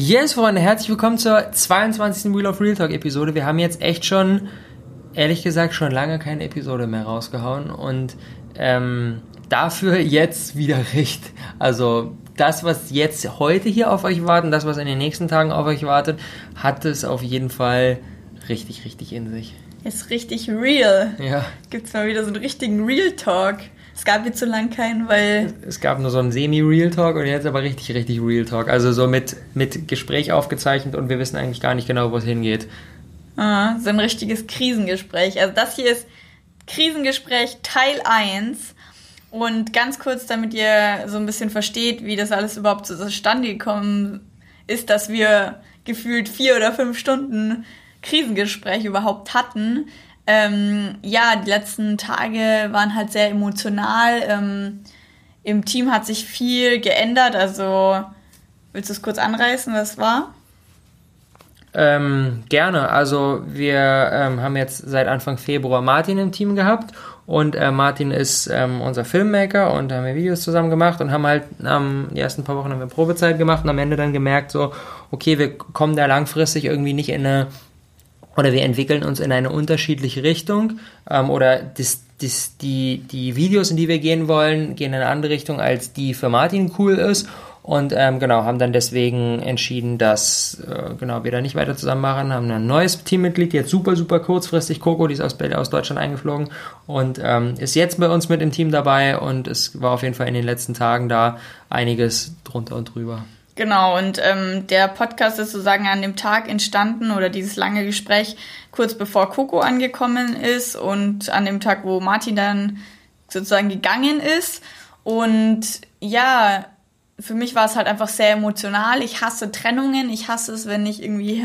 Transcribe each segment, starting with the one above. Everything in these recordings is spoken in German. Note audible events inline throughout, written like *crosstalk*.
Yes, Freunde, herzlich willkommen zur 22. Wheel of Real Talk Episode. Wir haben jetzt echt schon, ehrlich gesagt, schon lange keine Episode mehr rausgehauen und ähm, dafür jetzt wieder *laughs* recht. Also das, was jetzt heute hier auf euch wartet, das, was in den nächsten Tagen auf euch wartet, hat es auf jeden Fall richtig, richtig in sich. Ist richtig real. Ja. Gibt's mal wieder so einen richtigen Real Talk. Es gab jetzt so lange keinen, weil. Es gab nur so einen Semi-Real Talk und jetzt aber richtig, richtig Real Talk. Also so mit, mit Gespräch aufgezeichnet und wir wissen eigentlich gar nicht genau, wo es hingeht. Ah, so ein richtiges Krisengespräch. Also das hier ist Krisengespräch Teil 1. Und ganz kurz, damit ihr so ein bisschen versteht, wie das alles überhaupt zustande gekommen ist, dass wir gefühlt vier oder fünf Stunden Krisengespräch überhaupt hatten. Ähm, ja, die letzten Tage waren halt sehr emotional. Ähm, Im Team hat sich viel geändert. Also, willst du es kurz anreißen, was war? Ähm, gerne. Also wir ähm, haben jetzt seit Anfang Februar Martin im Team gehabt und äh, Martin ist ähm, unser Filmmaker und haben wir Videos zusammen gemacht und haben halt ähm, die ersten paar Wochen haben wir Probezeit gemacht und am Ende dann gemerkt so, okay, wir kommen da langfristig irgendwie nicht in eine oder wir entwickeln uns in eine unterschiedliche Richtung ähm, oder das, das, die, die Videos, in die wir gehen wollen, gehen in eine andere Richtung, als die für Martin cool ist. Und ähm, genau, haben dann deswegen entschieden, dass äh, genau, wir da nicht weiter zusammen machen, haben ein neues Teammitglied, jetzt super, super kurzfristig, Coco, die ist aus, aus Deutschland eingeflogen und ähm, ist jetzt bei uns mit im Team dabei und es war auf jeden Fall in den letzten Tagen da einiges drunter und drüber. Genau, und ähm, der Podcast ist sozusagen an dem Tag entstanden oder dieses lange Gespräch kurz bevor Coco angekommen ist und an dem Tag, wo Martin dann sozusagen gegangen ist. Und ja, für mich war es halt einfach sehr emotional. Ich hasse Trennungen, ich hasse es, wenn nicht irgendwie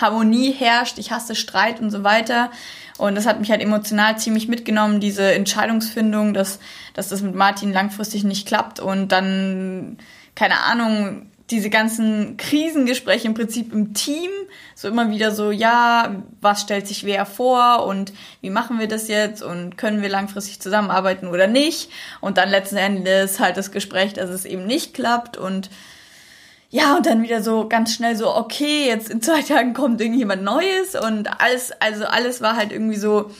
Harmonie herrscht, ich hasse Streit und so weiter. Und das hat mich halt emotional ziemlich mitgenommen, diese Entscheidungsfindung, dass, dass das mit Martin langfristig nicht klappt und dann, keine Ahnung, diese ganzen Krisengespräche im Prinzip im Team, so immer wieder so, ja, was stellt sich wer vor und wie machen wir das jetzt und können wir langfristig zusammenarbeiten oder nicht? Und dann letzten Endes halt das Gespräch, dass es eben nicht klappt und ja, und dann wieder so ganz schnell so, okay, jetzt in zwei Tagen kommt irgendjemand Neues und alles, also alles war halt irgendwie so,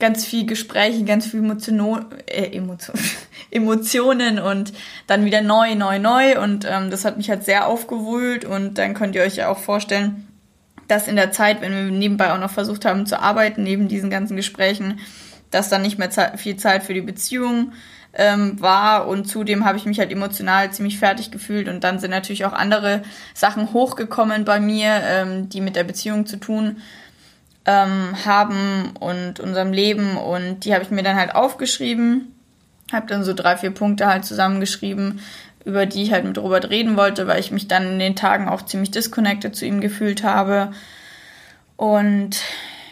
ganz viel Gespräche, ganz viel Emotion, äh, Emotion, *laughs* Emotionen und dann wieder neu, neu, neu. Und ähm, das hat mich halt sehr aufgewühlt. Und dann könnt ihr euch ja auch vorstellen, dass in der Zeit, wenn wir nebenbei auch noch versucht haben zu arbeiten, neben diesen ganzen Gesprächen, dass dann nicht mehr viel Zeit für die Beziehung ähm, war. Und zudem habe ich mich halt emotional ziemlich fertig gefühlt. Und dann sind natürlich auch andere Sachen hochgekommen bei mir, ähm, die mit der Beziehung zu tun ähm, haben und unserem Leben und die habe ich mir dann halt aufgeschrieben, habe dann so drei, vier Punkte halt zusammengeschrieben, über die ich halt mit Robert reden wollte, weil ich mich dann in den Tagen auch ziemlich disconnected zu ihm gefühlt habe. Und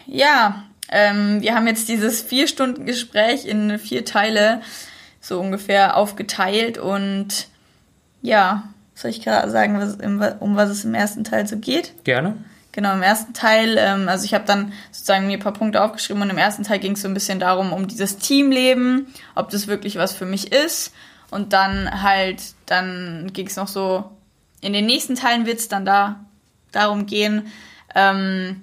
ja, ähm, wir haben jetzt dieses vier Stunden Gespräch in vier Teile so ungefähr aufgeteilt und ja, soll ich gerade sagen, was, um was es im ersten Teil so geht? Gerne. Genau, im ersten Teil, ähm, also ich habe dann sozusagen mir ein paar Punkte aufgeschrieben und im ersten Teil ging es so ein bisschen darum, um dieses Teamleben, ob das wirklich was für mich ist. Und dann halt, dann ging es noch so, in den nächsten Teilen wird es dann da darum gehen, ähm,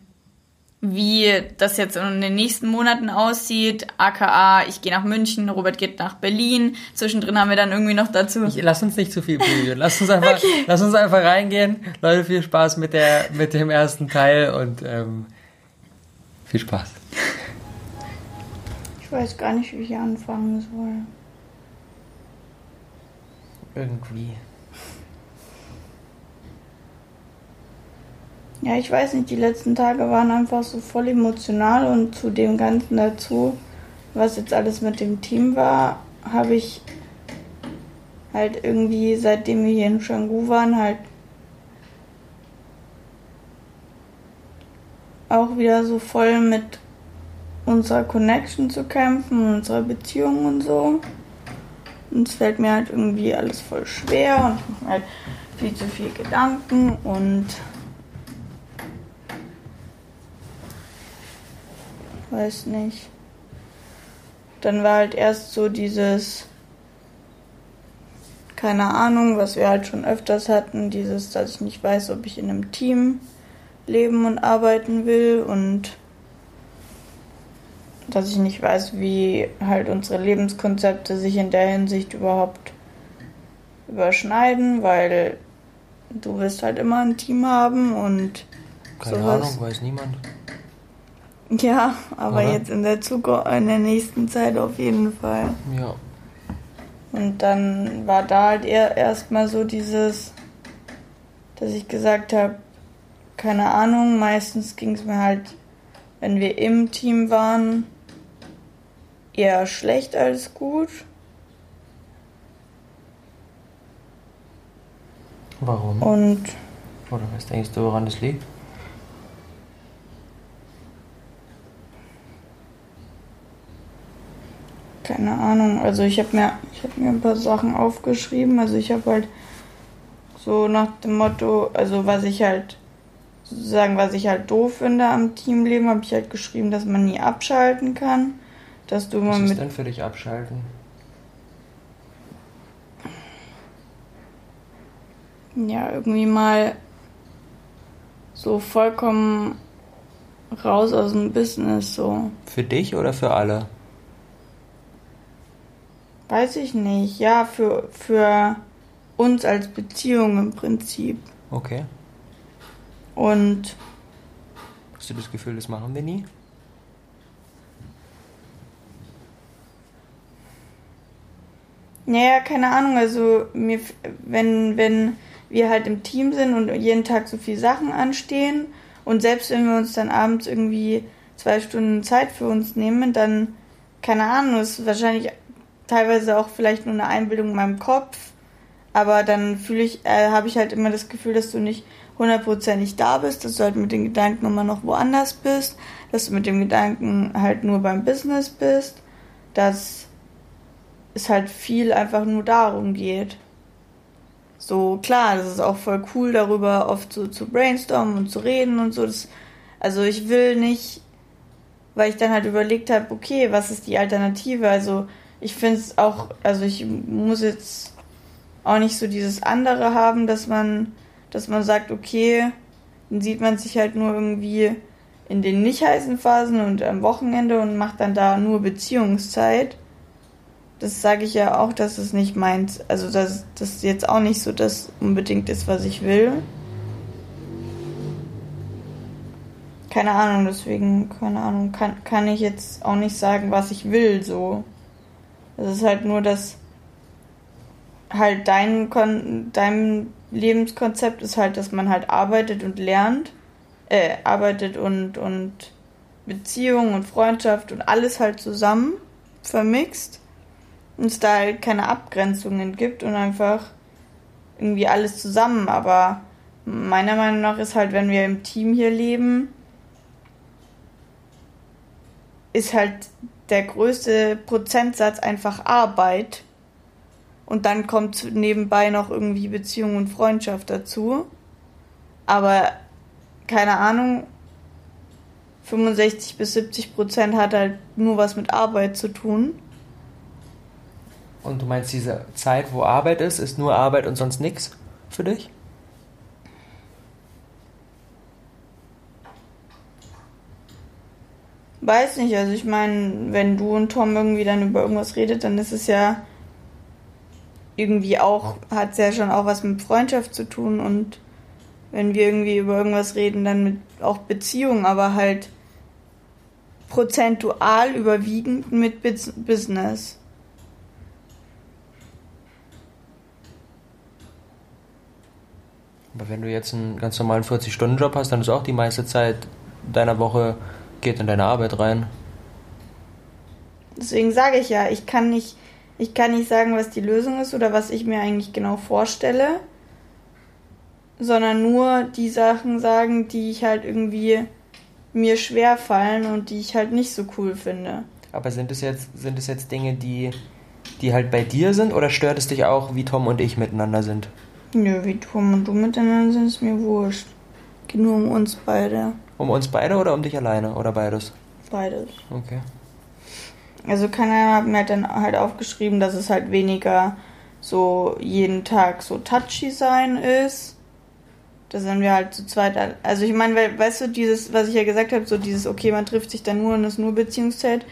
wie das jetzt in den nächsten Monaten aussieht. AKA, ich gehe nach München, Robert geht nach Berlin. Zwischendrin haben wir dann irgendwie noch dazu. Ich, lass uns nicht zu viel previewen. Lass uns einfach, okay. lass uns einfach reingehen. Leute, viel Spaß mit der, mit dem ersten Teil und ähm, viel Spaß. Ich weiß gar nicht, wie ich anfangen soll. Irgendwie. Ja, ich weiß nicht, die letzten Tage waren einfach so voll emotional und zu dem Ganzen dazu, was jetzt alles mit dem Team war, habe ich halt irgendwie, seitdem wir hier in Canggu waren, halt auch wieder so voll mit unserer Connection zu kämpfen, unserer Beziehung und so. Und es fällt mir halt irgendwie alles voll schwer und ich mache halt viel zu viel Gedanken und weiß nicht. Dann war halt erst so dieses, keine Ahnung, was wir halt schon öfters hatten, dieses, dass ich nicht weiß, ob ich in einem Team leben und arbeiten will und dass ich nicht weiß, wie halt unsere Lebenskonzepte sich in der Hinsicht überhaupt überschneiden, weil du wirst halt immer ein Team haben und keine sowas. Ahnung, weiß niemand. Ja, aber Oder? jetzt in der Zukunft, in der nächsten Zeit auf jeden Fall. Ja. Und dann war da halt eher erstmal so dieses, dass ich gesagt habe, keine Ahnung, meistens ging es mir halt, wenn wir im Team waren, eher schlecht als gut. Warum? Und. Oder was denkst du, woran das liegt? Keine Ahnung. Also ich habe mir, ich habe mir ein paar Sachen aufgeschrieben. Also ich habe halt so nach dem Motto, also was ich halt sozusagen, was ich halt doof finde am Teamleben, habe ich halt geschrieben, dass man nie abschalten kann. Dass du was ist denn für dich abschalten? Ja, irgendwie mal so vollkommen raus aus dem Business so. Für dich oder für alle? Weiß ich nicht. Ja, für, für uns als Beziehung im Prinzip. Okay. Und. Hast du das Gefühl, das machen wir nie? Naja, keine Ahnung. Also, mir, wenn, wenn wir halt im Team sind und jeden Tag so viele Sachen anstehen und selbst wenn wir uns dann abends irgendwie zwei Stunden Zeit für uns nehmen, dann, keine Ahnung, ist wahrscheinlich teilweise auch vielleicht nur eine Einbildung in meinem Kopf, aber dann fühle ich, äh, habe ich halt immer das Gefühl, dass du nicht hundertprozentig da bist, dass du halt mit den Gedanken immer noch woanders bist, dass du mit dem Gedanken halt nur beim Business bist, dass es halt viel einfach nur darum geht. So, klar, das ist auch voll cool, darüber oft so zu brainstormen und zu reden und so. Das, also ich will nicht, weil ich dann halt überlegt habe, okay, was ist die Alternative? Also ich finde es auch, also ich muss jetzt auch nicht so dieses andere haben, dass man, dass man sagt, okay, dann sieht man sich halt nur irgendwie in den nicht heißen Phasen und am Wochenende und macht dann da nur Beziehungszeit. Das sage ich ja auch, dass es nicht meint, also dass das jetzt auch nicht so das unbedingt ist, was ich will. Keine Ahnung, deswegen, keine Ahnung, kann, kann ich jetzt auch nicht sagen, was ich will, so. Es ist halt nur, dass halt dein, Kon dein Lebenskonzept ist halt, dass man halt arbeitet und lernt, äh, arbeitet und, und Beziehung und Freundschaft und alles halt zusammen vermixt und es da halt keine Abgrenzungen gibt und einfach irgendwie alles zusammen. Aber meiner Meinung nach ist halt, wenn wir im Team hier leben, ist halt der größte Prozentsatz einfach Arbeit. Und dann kommt nebenbei noch irgendwie Beziehung und Freundschaft dazu. Aber keine Ahnung, 65 bis 70 Prozent hat halt nur was mit Arbeit zu tun. Und du meinst, diese Zeit, wo Arbeit ist, ist nur Arbeit und sonst nichts für dich? Weiß nicht, also ich meine, wenn du und Tom irgendwie dann über irgendwas redet, dann ist es ja irgendwie auch, hat es ja schon auch was mit Freundschaft zu tun und wenn wir irgendwie über irgendwas reden, dann mit auch Beziehung, aber halt prozentual überwiegend mit Business. Aber wenn du jetzt einen ganz normalen 40-Stunden-Job hast, dann ist auch die meiste Zeit deiner Woche geht in deine Arbeit rein. Deswegen sage ich ja, ich kann nicht, ich kann nicht sagen, was die Lösung ist oder was ich mir eigentlich genau vorstelle, sondern nur die Sachen sagen, die ich halt irgendwie mir schwer fallen und die ich halt nicht so cool finde. Aber sind es jetzt, sind es jetzt Dinge, die, die halt bei dir sind oder stört es dich auch, wie Tom und ich miteinander sind? Nö, wie Tom und du miteinander sind, ist mir wurscht. Geht nur um uns beide. Um uns beide oder um dich alleine oder beides? Beides. Okay. Also keiner hat mir halt dann halt aufgeschrieben, dass es halt weniger so jeden Tag so touchy sein ist. Da sind wir halt zu zweit. Also ich meine, weißt du, dieses, was ich ja gesagt habe, so dieses, okay, man trifft sich dann nur und ist nur Beziehungszeit,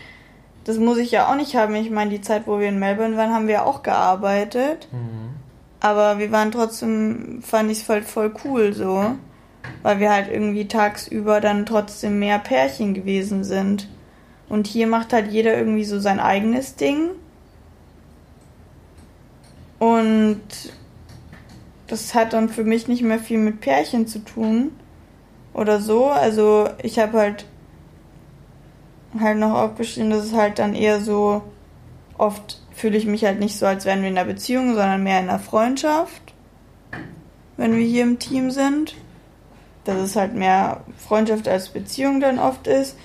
das muss ich ja auch nicht haben. Ich meine, die Zeit, wo wir in Melbourne waren, haben wir auch gearbeitet. Mhm. Aber wir waren trotzdem, fand ich es halt voll cool so. Weil wir halt irgendwie tagsüber dann trotzdem mehr Pärchen gewesen sind. Und hier macht halt jeder irgendwie so sein eigenes Ding. Und das hat dann für mich nicht mehr viel mit Pärchen zu tun. Oder so. Also ich habe halt halt noch aufgeschrieben, dass es halt dann eher so oft fühle ich mich halt nicht so, als wären wir in einer Beziehung, sondern mehr in einer Freundschaft, wenn wir hier im Team sind. Dass es halt mehr Freundschaft als Beziehung dann oft ist,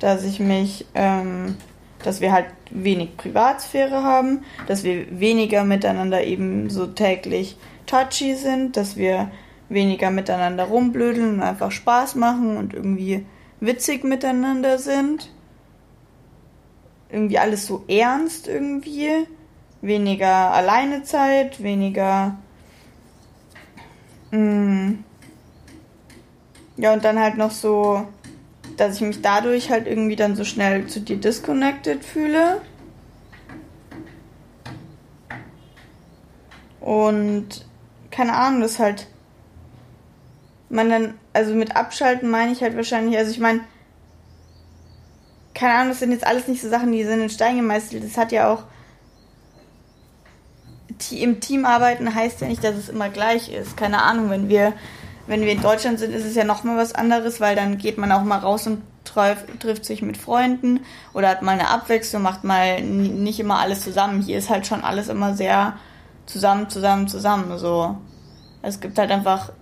dass ich mich, ähm, dass wir halt wenig Privatsphäre haben, dass wir weniger miteinander eben so täglich touchy sind, dass wir weniger miteinander rumblödeln und einfach Spaß machen und irgendwie witzig miteinander sind irgendwie alles so ernst irgendwie. Weniger Alleinezeit, weniger. Mh, mm, ja, und dann halt noch so, dass ich mich dadurch halt irgendwie dann so schnell zu dir disconnected fühle. Und keine Ahnung, das halt. Man dann, also mit Abschalten meine ich halt wahrscheinlich, also ich meine, keine Ahnung, das sind jetzt alles nicht so Sachen, die sind in Stein gemeißelt. Das hat ja auch im Team arbeiten heißt ja nicht, dass es immer gleich ist. Keine Ahnung, wenn wir wenn wir in Deutschland sind, ist es ja noch mal was anderes, weil dann geht man auch mal raus und trifft, sich mit Freunden oder hat mal eine Abwechslung, macht mal nicht immer alles zusammen. Hier ist halt schon alles immer sehr zusammen, zusammen, zusammen. So, es gibt halt einfach,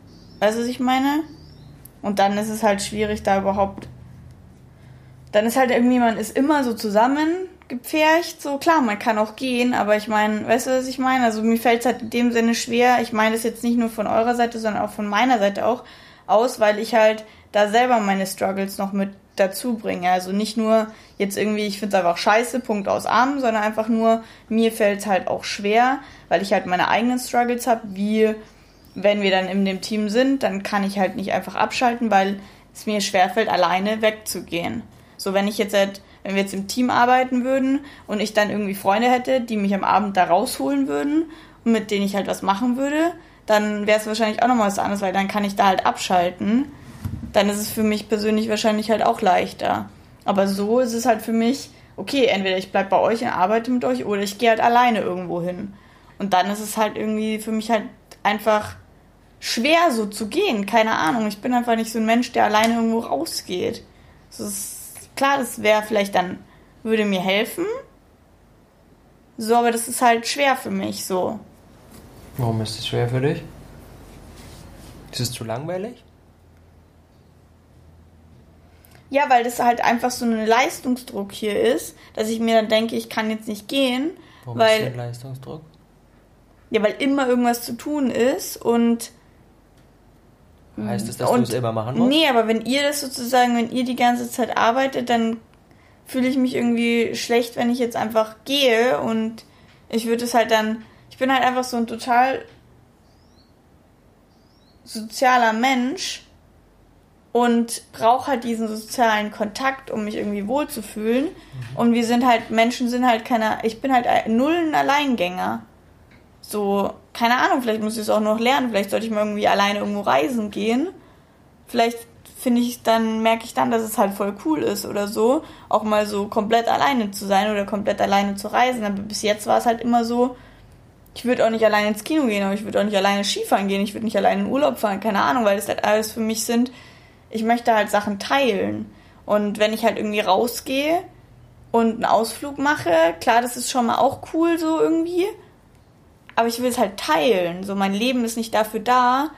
weißt du, was ich meine? Und dann ist es halt schwierig, da überhaupt dann ist halt irgendwie, man ist immer so zusammen gepfercht, so klar, man kann auch gehen, aber ich meine, weißt du, was ich meine? Also mir fällt es halt in dem Sinne schwer, ich meine das jetzt nicht nur von eurer Seite, sondern auch von meiner Seite auch aus, weil ich halt da selber meine Struggles noch mit dazu bringe. Also nicht nur jetzt irgendwie, ich finde es einfach scheiße, Punkt aus Arm, sondern einfach nur, mir fällt es halt auch schwer, weil ich halt meine eigenen Struggles habe, wie wenn wir dann in dem Team sind, dann kann ich halt nicht einfach abschalten, weil es mir schwerfällt, alleine wegzugehen. So, wenn ich jetzt halt, wenn wir jetzt im Team arbeiten würden und ich dann irgendwie Freunde hätte, die mich am Abend da rausholen würden und mit denen ich halt was machen würde, dann wäre es wahrscheinlich auch nochmal was anderes, weil dann kann ich da halt abschalten. Dann ist es für mich persönlich wahrscheinlich halt auch leichter. Aber so ist es halt für mich, okay, entweder ich bleib bei euch und arbeite mit euch oder ich gehe halt alleine irgendwo hin. Und dann ist es halt irgendwie für mich halt einfach schwer so zu gehen. Keine Ahnung. Ich bin einfach nicht so ein Mensch, der alleine irgendwo rausgeht. Das ist Klar, das wäre vielleicht dann, würde mir helfen. So, aber das ist halt schwer für mich so. Warum ist es schwer für dich? Ist es zu langweilig? Ja, weil das halt einfach so ein Leistungsdruck hier ist, dass ich mir dann denke, ich kann jetzt nicht gehen. Warum weil, ist ein Leistungsdruck? Ja, weil immer irgendwas zu tun ist und Heißt es, dass und, du es immer machen musst? Nee, aber wenn ihr das sozusagen, wenn ihr die ganze Zeit arbeitet, dann fühle ich mich irgendwie schlecht, wenn ich jetzt einfach gehe und ich würde es halt dann, ich bin halt einfach so ein total sozialer Mensch und brauche halt diesen sozialen Kontakt, um mich irgendwie wohlzufühlen. Mhm. Und wir sind halt, Menschen sind halt keine, ich bin halt null ein Alleingänger. So, keine Ahnung, vielleicht muss ich es auch noch lernen, vielleicht sollte ich mal irgendwie alleine irgendwo reisen gehen. Vielleicht finde ich dann, merke ich dann, dass es halt voll cool ist oder so, auch mal so komplett alleine zu sein oder komplett alleine zu reisen. Aber bis jetzt war es halt immer so, ich würde auch nicht alleine ins Kino gehen, aber ich würde auch nicht alleine Skifahren gehen, ich würde nicht alleine in Urlaub fahren, keine Ahnung, weil das halt alles für mich sind. Ich möchte halt Sachen teilen. Und wenn ich halt irgendwie rausgehe und einen Ausflug mache, klar, das ist schon mal auch cool so irgendwie aber ich will es halt teilen. So, mein Leben ist nicht dafür da.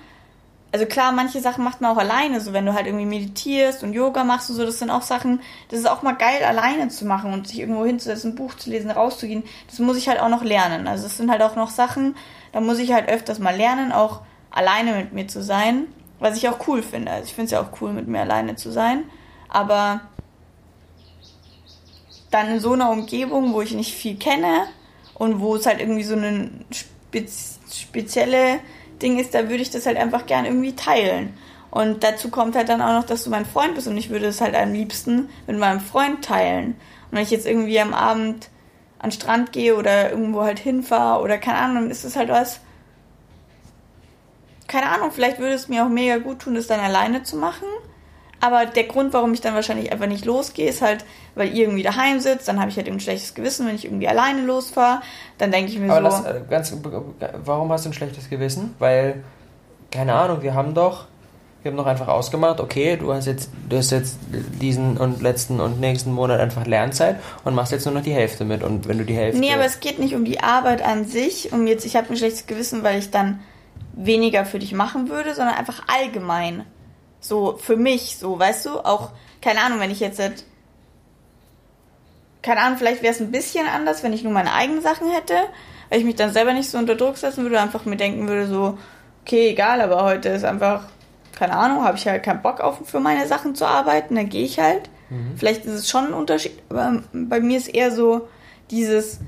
Also klar, manche Sachen macht man auch alleine, so wenn du halt irgendwie meditierst und Yoga machst und so, das sind auch Sachen, das ist auch mal geil, alleine zu machen und sich irgendwo hinzusetzen, ein Buch zu lesen, rauszugehen. Das muss ich halt auch noch lernen. Also es sind halt auch noch Sachen, da muss ich halt öfters mal lernen, auch alleine mit mir zu sein, was ich auch cool finde. Also ich finde es ja auch cool, mit mir alleine zu sein. Aber dann in so einer Umgebung, wo ich nicht viel kenne, und wo es halt irgendwie so ein spezielle Ding ist, da würde ich das halt einfach gern irgendwie teilen. Und dazu kommt halt dann auch noch, dass du mein Freund bist und ich würde es halt am liebsten mit meinem Freund teilen. Und wenn ich jetzt irgendwie am Abend an den Strand gehe oder irgendwo halt hinfahre oder keine Ahnung, dann ist es halt was. Keine Ahnung, vielleicht würde es mir auch mega gut tun, das dann alleine zu machen. Aber der Grund, warum ich dann wahrscheinlich einfach nicht losgehe, ist halt, weil ihr irgendwie daheim sitzt. Dann habe ich halt ein schlechtes Gewissen, wenn ich irgendwie alleine losfahre. Dann denke ich mir Aber so. lass, äh, ganz, warum hast du ein schlechtes Gewissen? Weil, keine Ahnung, wir haben doch, wir haben doch einfach ausgemacht, okay, du hast jetzt, du hast jetzt diesen und letzten und nächsten Monat einfach Lernzeit und machst jetzt nur noch die Hälfte mit. Und wenn du die Hälfte. Nee, aber es geht nicht um die Arbeit an sich, um jetzt, ich habe ein schlechtes Gewissen, weil ich dann weniger für dich machen würde, sondern einfach allgemein. So für mich, so, weißt du, auch, keine Ahnung, wenn ich jetzt, halt- keine Ahnung, vielleicht wäre es ein bisschen anders, wenn ich nur meine eigenen Sachen hätte, weil ich mich dann selber nicht so unter Druck setzen würde, einfach mir denken würde, so, okay, egal, aber heute ist einfach, keine Ahnung, habe ich halt keinen Bock auf für meine Sachen zu arbeiten, dann gehe ich halt. Vielleicht ist es schon ein Unterschied, aber bei mir ist eher so dieses,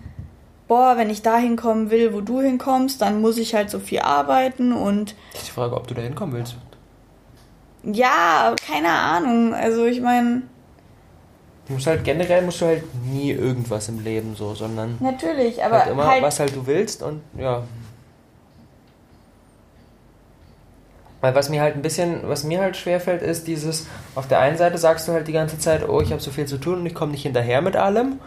boah, wenn ich da hinkommen will, wo du hinkommst, dann muss ich halt so viel arbeiten und Das ist die Frage, ob du da hinkommen willst. Ja, keine Ahnung. Also ich meine, Du musst halt generell musst du halt nie irgendwas im Leben so, sondern natürlich, aber halt immer, halt, was halt du willst und ja. Weil was mir halt ein bisschen, was mir halt schwerfällt, ist dieses, auf der einen Seite sagst du halt die ganze Zeit, oh, ich habe so viel zu tun und ich komme nicht hinterher mit allem.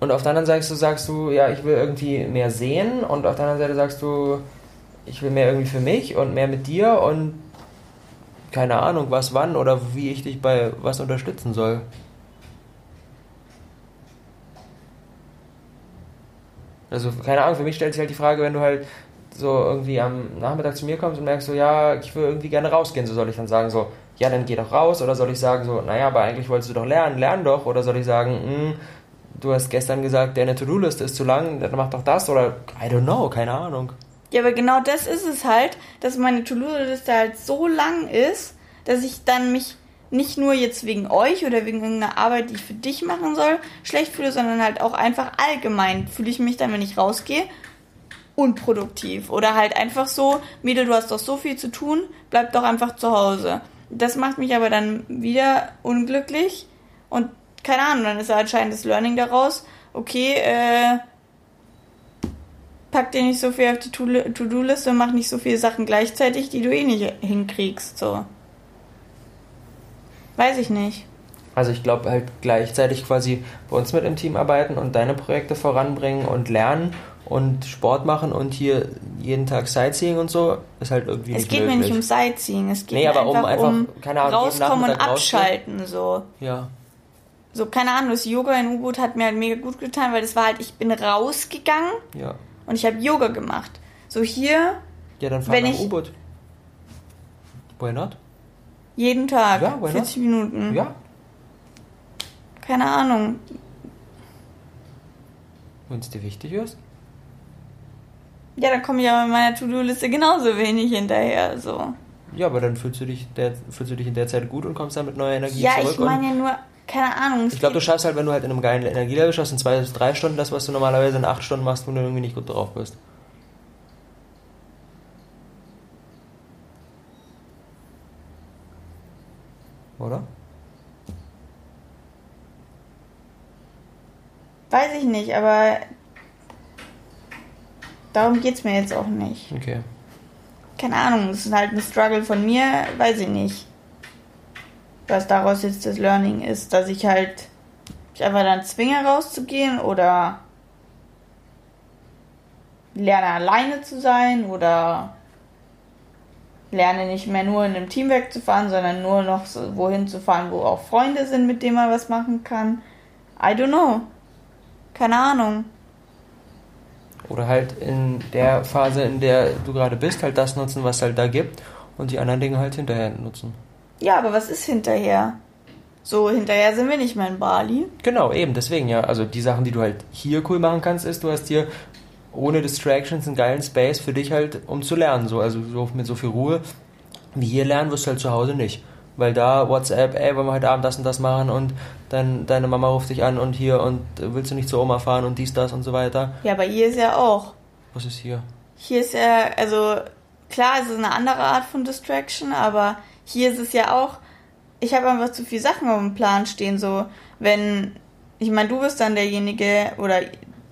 Und auf der anderen Seite sagst du, ja, ich will irgendwie mehr sehen und auf der anderen Seite sagst du, ich will mehr irgendwie für mich und mehr mit dir und keine Ahnung, was wann oder wie ich dich bei was unterstützen soll. Also, keine Ahnung, für mich stellt sich halt die Frage, wenn du halt so irgendwie am Nachmittag zu mir kommst und merkst so, ja, ich will irgendwie gerne rausgehen, so soll ich dann sagen so, ja, dann geh doch raus, oder soll ich sagen so, naja, aber eigentlich wolltest du doch lernen, lern doch, oder soll ich sagen, hm, du hast gestern gesagt, deine To-Do-Liste ist zu lang, dann mach doch das, oder I don't know, keine Ahnung. Ja, aber genau das ist es halt, dass meine To-Do-Liste halt so lang ist, dass ich dann mich nicht nur jetzt wegen euch oder wegen irgendeiner Arbeit, die ich für dich machen soll, schlecht fühle, sondern halt auch einfach allgemein fühle ich mich dann, wenn ich rausgehe, unproduktiv. Oder halt einfach so, Mädel, du hast doch so viel zu tun, bleib doch einfach zu Hause. Das macht mich aber dann wieder unglücklich und keine Ahnung, dann ist anscheinend das Learning daraus, okay, äh, pack dir nicht so viel auf die To- To-Do-Liste und mach nicht so viele Sachen gleichzeitig, die du eh nicht hinkriegst, so. Weiß ich nicht. Also ich glaube halt gleichzeitig quasi bei uns mit im Team arbeiten und deine Projekte voranbringen und lernen und Sport machen und hier jeden Tag Sightseeing und so, ist halt irgendwie Es nicht geht mir möglich. nicht um Sightseeing, es geht Nee, mir aber um einfach, einfach, um Ahnung, rauskommen und Nachmittag rausgehen. abschalten, so. Ja. So, keine Ahnung, das Yoga in U-Boot hat mir halt mega gut getan, weil das war halt, ich bin rausgegangen Ja. Und ich habe Yoga gemacht. So hier, Ja, dann fahr Wenn nach ich- U-Boot. Why not? jeden Tag, Ja, why not? 40 Minuten. Ja. Keine Ahnung. Wenn es dir wichtig ist. Ja, dann komme ich aber mit meiner To-Do-Liste genauso wenig hinterher, so. Ja, aber dann fühlst du dich, der, fühlst du dich in der Zeit gut und kommst dann mit neuer Energie Ja, zurück. ich meine ja nur, keine Ahnung. ich glaube, du schaffst halt, wenn du halt in einem geilen Energielevel schaffst, in zwei bis drei Stunden das, was du normalerweise in acht Stunden machst, wo du irgendwie nicht gut drauf bist. Oder? Weiß ich nicht, aber darum geht's mir jetzt auch nicht. Okay. Keine Ahnung, es ist halt ein Struggle von mir, weiß ich nicht. Was daraus jetzt das Learning ist, dass ich halt mich einfach dann zwinge rauszugehen oder lerne alleine zu sein oder lerne nicht mehr nur in einem Team wegzufahren, sondern nur noch so wohin zu fahren, wo auch Freunde sind, mit denen man was machen kann. I don't know. Keine Ahnung. Oder halt in der Phase, in der du gerade bist, halt das nutzen, was halt da gibt und die anderen Dinge halt hinterher nutzen. Ja, aber was ist hinterher? So, hinterher sind wir nicht mehr in Bali. Genau, eben, deswegen ja. Also die Sachen, die du halt hier cool machen kannst, ist, du hast hier ohne Distractions einen geilen Space für dich halt, um zu lernen. So, also so mit so viel Ruhe wie hier lernen wirst du halt zu Hause nicht. Weil da WhatsApp, ey, wollen wir heute Abend das und das machen und dann deine Mama ruft dich an und hier und willst du nicht zur Oma fahren und dies, das und so weiter. Ja, aber ihr ist ja auch. Was ist hier? Hier ist ja, also klar, es ist eine andere Art von Distraction, aber hier ist es ja auch, ich habe einfach zu viele Sachen auf dem Plan stehen, so, wenn, ich meine, du bist dann derjenige, oder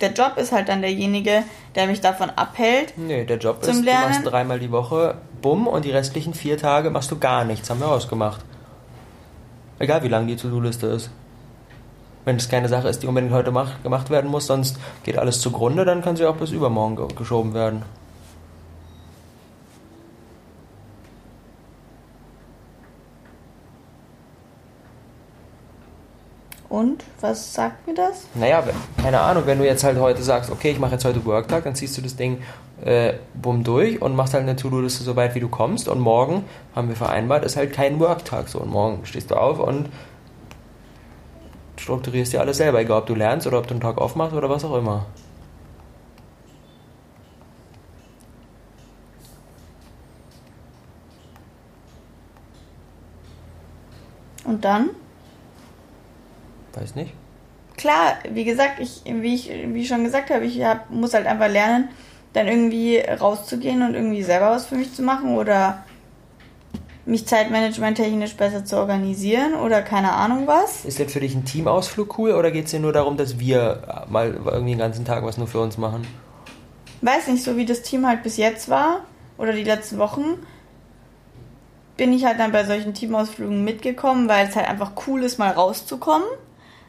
der Job ist halt dann derjenige, der mich davon abhält. Nee, der Job ist, Lernen. du machst dreimal die Woche, bumm, und die restlichen vier Tage machst du gar nichts, haben wir ausgemacht. Egal wie lang die To-Do-Liste ist. Wenn es keine Sache ist, die unbedingt heute mach, gemacht werden muss, sonst geht alles zugrunde, dann kann sie auch bis übermorgen geschoben werden. Und was sagt mir das? Naja, keine Ahnung, wenn du jetzt halt heute sagst, okay, ich mache jetzt heute Worktag, dann ziehst du das Ding äh, bumm durch und machst halt eine To-Do-Liste so weit wie du kommst und morgen, haben wir vereinbart, ist halt kein Worktag so und morgen stehst du auf und strukturierst dir alles selber, egal ob du lernst oder ob du einen Tag aufmachst oder was auch immer. Und dann? Weiß nicht. Klar, wie gesagt, ich, wie ich, wie ich schon gesagt habe, ich hab, muss halt einfach lernen, dann irgendwie rauszugehen und irgendwie selber was für mich zu machen oder mich zeitmanagementtechnisch besser zu organisieren oder keine Ahnung was. Ist denn für dich ein Teamausflug cool oder geht es dir nur darum, dass wir mal irgendwie den ganzen Tag was nur für uns machen? Weiß nicht, so wie das Team halt bis jetzt war oder die letzten Wochen, bin ich halt dann bei solchen Teamausflügen mitgekommen, weil es halt einfach cool ist, mal rauszukommen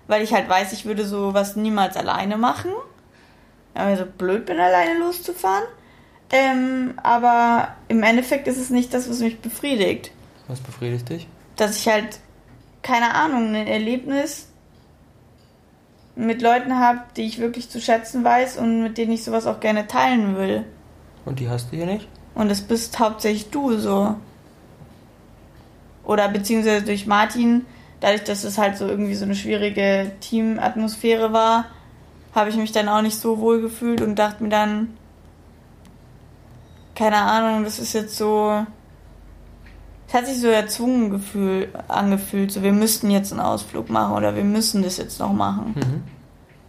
weil ich halt weiß, ich würde sowas niemals alleine machen. Weil ich so blöd bin, alleine loszufahren. Ähm, aber im Endeffekt ist es nicht das, was mich befriedigt. Was befriedigt dich? Dass ich halt, keine Ahnung, ein Erlebnis mit Leuten habe, die ich wirklich zu schätzen weiß und mit denen ich sowas auch gerne teilen will. Und die hast du hier nicht? Und das bist hauptsächlich du so. Oder beziehungsweise durch Martin dadurch, dass es halt so irgendwie so eine schwierige Teamatmosphäre war, habe ich mich dann auch nicht so wohl gefühlt und dachte mir dann, keine Ahnung, das ist jetzt so. Es hat sich so erzwungen gefühl, angefühlt, so wir müssten jetzt einen Ausflug machen oder wir müssen das jetzt noch machen. Mhm.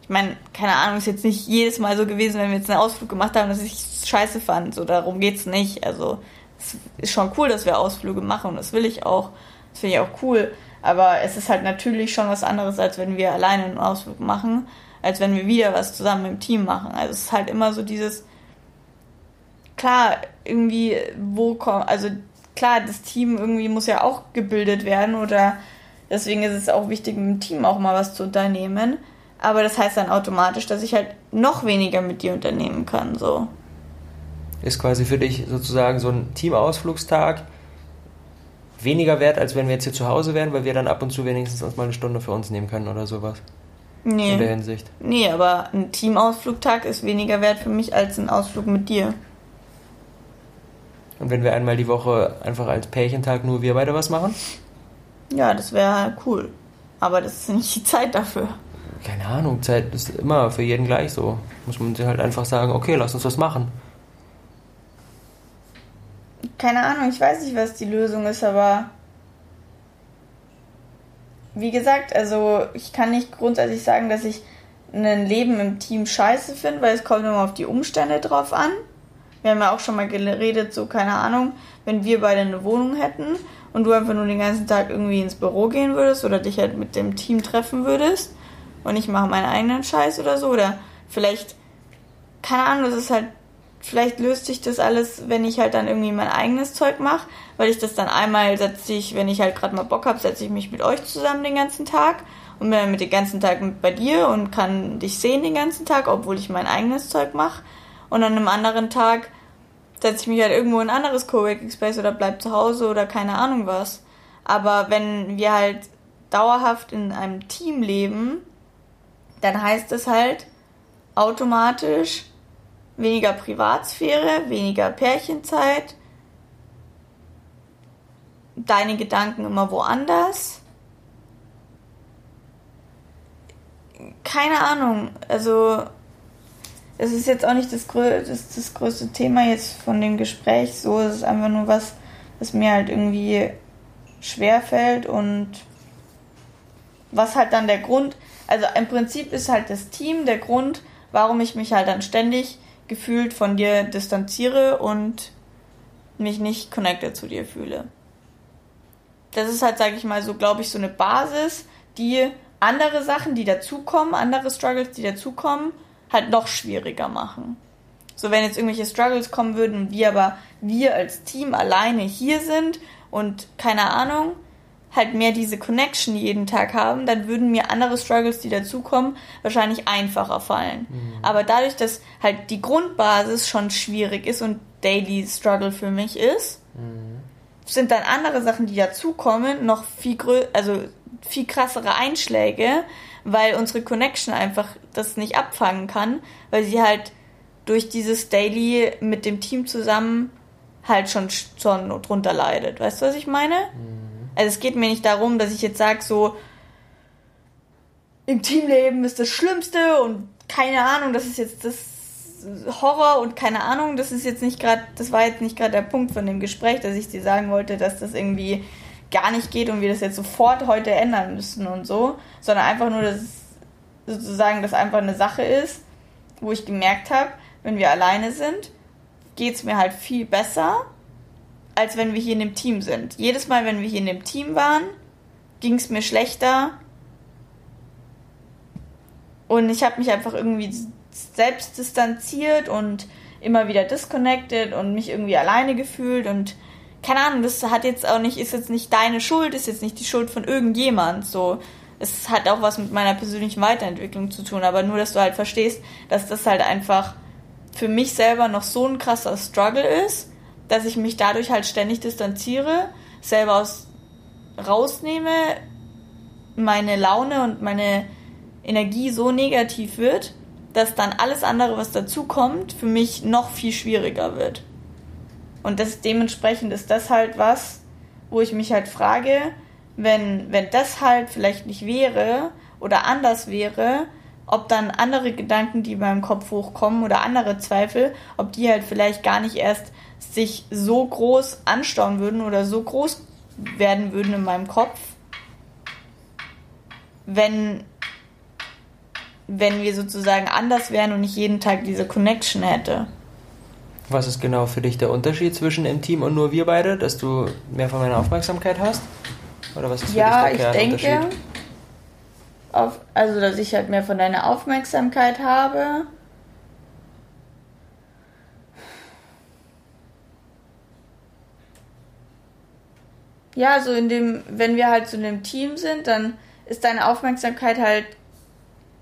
Ich meine, keine Ahnung, ist jetzt nicht jedes Mal so gewesen, wenn wir jetzt einen Ausflug gemacht haben, dass ich es scheiße fand. So, darum geht's nicht. Also, es ist schon cool, dass wir Ausflüge machen und das will ich auch. Das finde ich auch cool. Aber es ist halt natürlich schon was anderes, als wenn wir alleine einen Ausflug machen, als wenn wir wieder was zusammen im Team machen. Also es ist halt immer so dieses, klar, irgendwie, wo kommt, also klar, das Team irgendwie muss ja auch gebildet werden oder deswegen ist es auch wichtig, mit dem Team auch mal was zu unternehmen. Aber das heißt dann automatisch, dass ich halt noch weniger mit dir unternehmen kann, so. Ist quasi für dich sozusagen so ein Teamausflugstag weniger wert, als wenn wir jetzt hier zu Hause wären, weil wir dann ab und zu wenigstens uns mal eine Stunde für uns nehmen können oder sowas. Nee. In der Hinsicht. Nee, aber ein Teamausflugtag ist weniger wert für mich als ein Ausflug mit dir. Und wenn wir einmal die Woche einfach als Pärchentag nur wir beide was machen? Ja, das wäre cool. Aber das ist nicht die Zeit dafür. Keine Ahnung, Zeit ist immer für jeden gleich so. Muss man sich halt einfach sagen, okay, lass uns was machen keine Ahnung, ich weiß nicht, was die Lösung ist, aber wie gesagt, also ich kann nicht grundsätzlich sagen, dass ich ein Leben im Team scheiße finde, weil es kommt immer auf die Umstände drauf an. Wir haben ja auch schon mal geredet, so keine Ahnung, wenn wir beide eine Wohnung hätten und du einfach nur den ganzen Tag irgendwie ins Büro gehen würdest oder dich halt mit dem Team treffen würdest und ich mache meinen eigenen Scheiß oder so oder vielleicht, keine Ahnung, das ist halt vielleicht löst sich das alles, wenn ich halt dann irgendwie mein eigenes Zeug mache, weil ich das dann einmal setze ich, wenn ich halt gerade mal Bock habe, setze ich mich mit euch zusammen den ganzen Tag und bin dann mit den ganzen Tag bei dir und kann dich sehen den ganzen Tag, obwohl ich mein eigenes Zeug mache. Und an einem anderen Tag setze ich mich halt irgendwo in ein anderes Coworking Space oder bleib zu Hause oder keine Ahnung was. Aber wenn wir halt dauerhaft in einem Team leben, dann heißt es halt automatisch, weniger Privatsphäre, weniger Pärchenzeit, deine Gedanken immer woanders. Keine Ahnung, also es ist jetzt auch nicht das, das, das größte Thema jetzt von dem Gespräch, so es ist einfach nur was, was mir halt irgendwie schwer fällt und was halt dann der Grund, also im Prinzip ist halt das Team der Grund, warum ich mich halt dann ständig gefühlt von dir distanziere und mich nicht connected zu dir fühle. Das ist halt, sage ich mal, so, glaube ich, so eine Basis, die andere Sachen, die dazukommen, andere Struggles, die dazukommen, halt noch schwieriger machen. So, wenn jetzt irgendwelche Struggles kommen würden wir aber, wir als Team alleine hier sind und keine Ahnung, halt mehr diese Connection jeden Tag haben, dann würden mir andere Struggles, die dazukommen, wahrscheinlich einfacher fallen. Mhm. Aber dadurch, dass halt die Grundbasis schon schwierig ist und Daily Struggle für mich ist, mhm. sind dann andere Sachen, die dazukommen, noch viel grö also viel krassere Einschläge, weil unsere Connection einfach das nicht abfangen kann, weil sie halt durch dieses Daily mit dem Team zusammen halt schon, schon drunter leidet. Weißt du, was ich meine? Mhm. Also es geht mir nicht darum, dass ich jetzt sage, so im Teamleben ist das Schlimmste und keine Ahnung, das ist jetzt das Horror und keine Ahnung, das ist jetzt nicht gerade, das war jetzt nicht gerade der Punkt von dem Gespräch, dass ich dir sagen wollte, dass das irgendwie gar nicht geht und wir das jetzt sofort heute ändern müssen und so, sondern einfach nur, dass sozusagen das einfach eine Sache ist, wo ich gemerkt habe, wenn wir alleine sind, geht es mir halt viel besser als wenn wir hier in dem Team sind. Jedes Mal, wenn wir hier in dem Team waren, ging es mir schlechter. Und ich habe mich einfach irgendwie selbst distanziert und immer wieder disconnected und mich irgendwie alleine gefühlt und keine Ahnung, das hat jetzt auch nicht, ist jetzt nicht deine Schuld, ist jetzt nicht die Schuld von irgendjemand, so. Es hat auch was mit meiner persönlichen Weiterentwicklung zu tun, aber nur, dass du halt verstehst, dass das halt einfach für mich selber noch so ein krasser Struggle ist dass ich mich dadurch halt ständig distanziere, selber aus, rausnehme, meine Laune und meine Energie so negativ wird, dass dann alles andere, was dazu kommt, für mich noch viel schwieriger wird. Und das dementsprechend ist das halt was, wo ich mich halt frage, wenn, wenn das halt vielleicht nicht wäre oder anders wäre, ob dann andere Gedanken, die in meinem Kopf hochkommen oder andere Zweifel, ob die halt vielleicht gar nicht erst sich so groß anstauen würden oder so groß werden würden in meinem Kopf, wenn, wenn wir sozusagen anders wären und ich jeden Tag diese Connection hätte. Was ist genau für dich der Unterschied zwischen im Team und nur wir beide, dass du mehr von meiner Aufmerksamkeit hast? Oder was ist für ja, dich der ich denke, auf, also dass ich halt mehr von deiner Aufmerksamkeit habe ja, so in dem, wenn wir halt so in einem Team sind, dann ist deine Aufmerksamkeit halt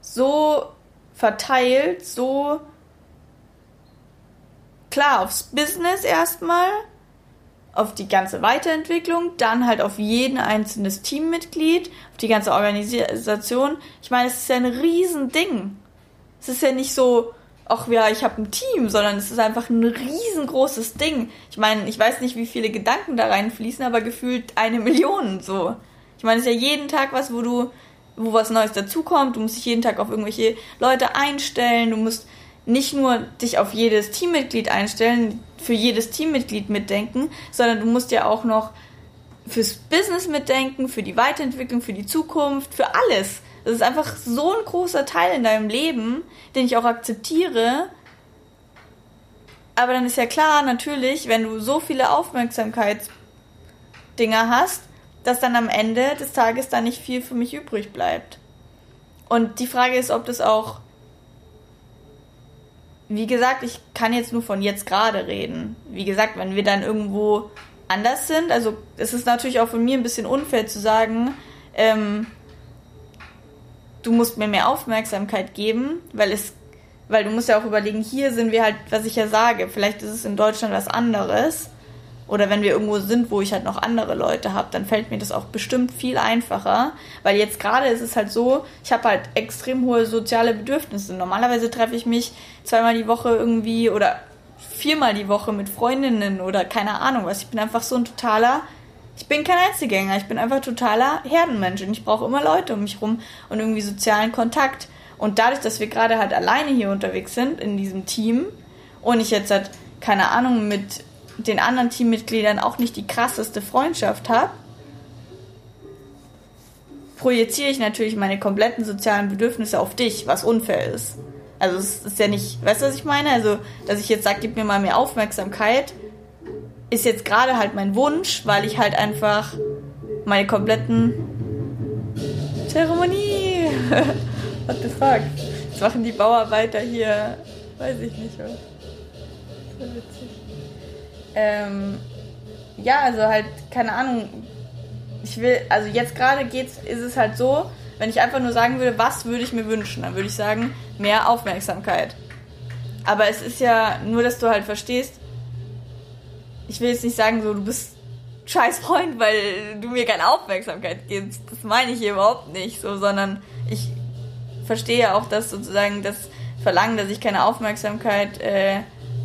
so verteilt, so klar aufs Business erstmal, auf die ganze Weiterentwicklung, dann halt auf jeden einzelnes Teammitglied, auf die ganze Organisation. Ich meine, es ist ja ein Riesending. Es ist ja nicht so, ach ja, ich habe ein Team, sondern es ist einfach ein riesengroßes Ding. Ich meine, ich weiß nicht, wie viele Gedanken da reinfließen, aber gefühlt eine Million so. Ich meine, es ist ja jeden Tag was, wo du, wo was Neues dazukommt. Du musst dich jeden Tag auf irgendwelche Leute einstellen. Du musst nicht nur dich auf jedes Teammitglied einstellen, für jedes Teammitglied mitdenken, sondern du musst ja auch noch fürs Business mitdenken, für die Weiterentwicklung, für die Zukunft, für alles. Das ist einfach so ein großer Teil in deinem Leben, den ich auch akzeptiere. Aber dann ist ja klar, natürlich, wenn du so viele Aufmerksamkeitsdinger hast, dass dann am Ende des Tages da nicht viel für mich übrig bleibt. Und die Frage ist, ob das auch. Wie gesagt, ich kann jetzt nur von jetzt gerade reden. Wie gesagt, wenn wir dann irgendwo anders sind, also es ist natürlich auch von mir ein bisschen unfair zu sagen, ähm, du musst mir mehr Aufmerksamkeit geben, weil es, weil du musst ja auch überlegen, hier sind wir halt, was ich ja sage, vielleicht ist es in Deutschland was anderes. Oder wenn wir irgendwo sind, wo ich halt noch andere Leute habe, dann fällt mir das auch bestimmt viel einfacher. Weil jetzt gerade ist es halt so, ich habe halt extrem hohe soziale Bedürfnisse. Normalerweise treffe ich mich zweimal die Woche irgendwie oder viermal die Woche mit Freundinnen oder keine Ahnung was. Ich bin einfach so ein totaler ich bin kein Einzelgänger, ich bin einfach totaler Herdenmensch und ich brauche immer Leute um mich rum und irgendwie sozialen Kontakt. Und dadurch, dass wir gerade halt alleine hier unterwegs sind in diesem Team und ich jetzt halt, keine Ahnung, mit den anderen Teammitgliedern auch nicht die krasseste Freundschaft habe, projiziere ich natürlich meine kompletten sozialen Bedürfnisse auf dich, was unfair ist. Also es ist ja nicht, weißt du, was ich meine? Also, dass ich jetzt sage, gib mir mal mehr Aufmerksamkeit, ist jetzt gerade halt mein Wunsch, weil ich halt einfach meine kompletten Zeremonie. *laughs* What the fuck? Jetzt machen die Bauarbeiter hier, weiß ich nicht was. So witzig. Ähm, ja, also halt, keine Ahnung. Ich will, also jetzt gerade geht's, ist es halt so, wenn ich einfach nur sagen würde, was würde ich mir wünschen, dann würde ich sagen, mehr Aufmerksamkeit. Aber es ist ja nur, dass du halt verstehst, ich will jetzt nicht sagen, so, du bist scheiß Freund, weil du mir keine Aufmerksamkeit gibst. Das meine ich hier überhaupt nicht, so, sondern ich verstehe auch, dass sozusagen das Verlangen, dass ich keine Aufmerksamkeit, äh,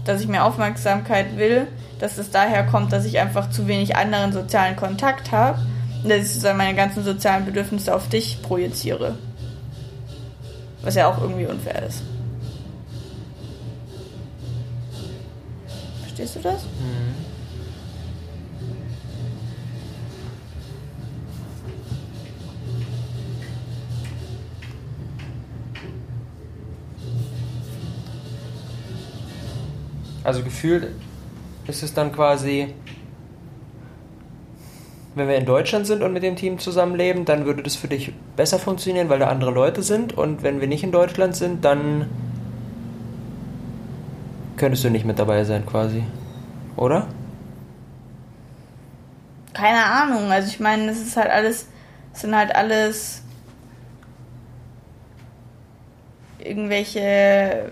dass ich mehr Aufmerksamkeit will, dass es daher kommt, dass ich einfach zu wenig anderen sozialen Kontakt habe dass ich sozusagen meine ganzen sozialen Bedürfnisse auf dich projiziere. Was ja auch irgendwie unfair ist. Verstehst du das? Mhm. Also gefühlt ist es dann quasi wenn wir in Deutschland sind und mit dem Team zusammenleben, dann würde das für dich besser funktionieren, weil da andere Leute sind. Und wenn wir nicht in Deutschland sind, dann könntest du nicht mit dabei sein quasi. Oder? Keine Ahnung. Also ich meine, das ist halt alles, das sind halt alles irgendwelche,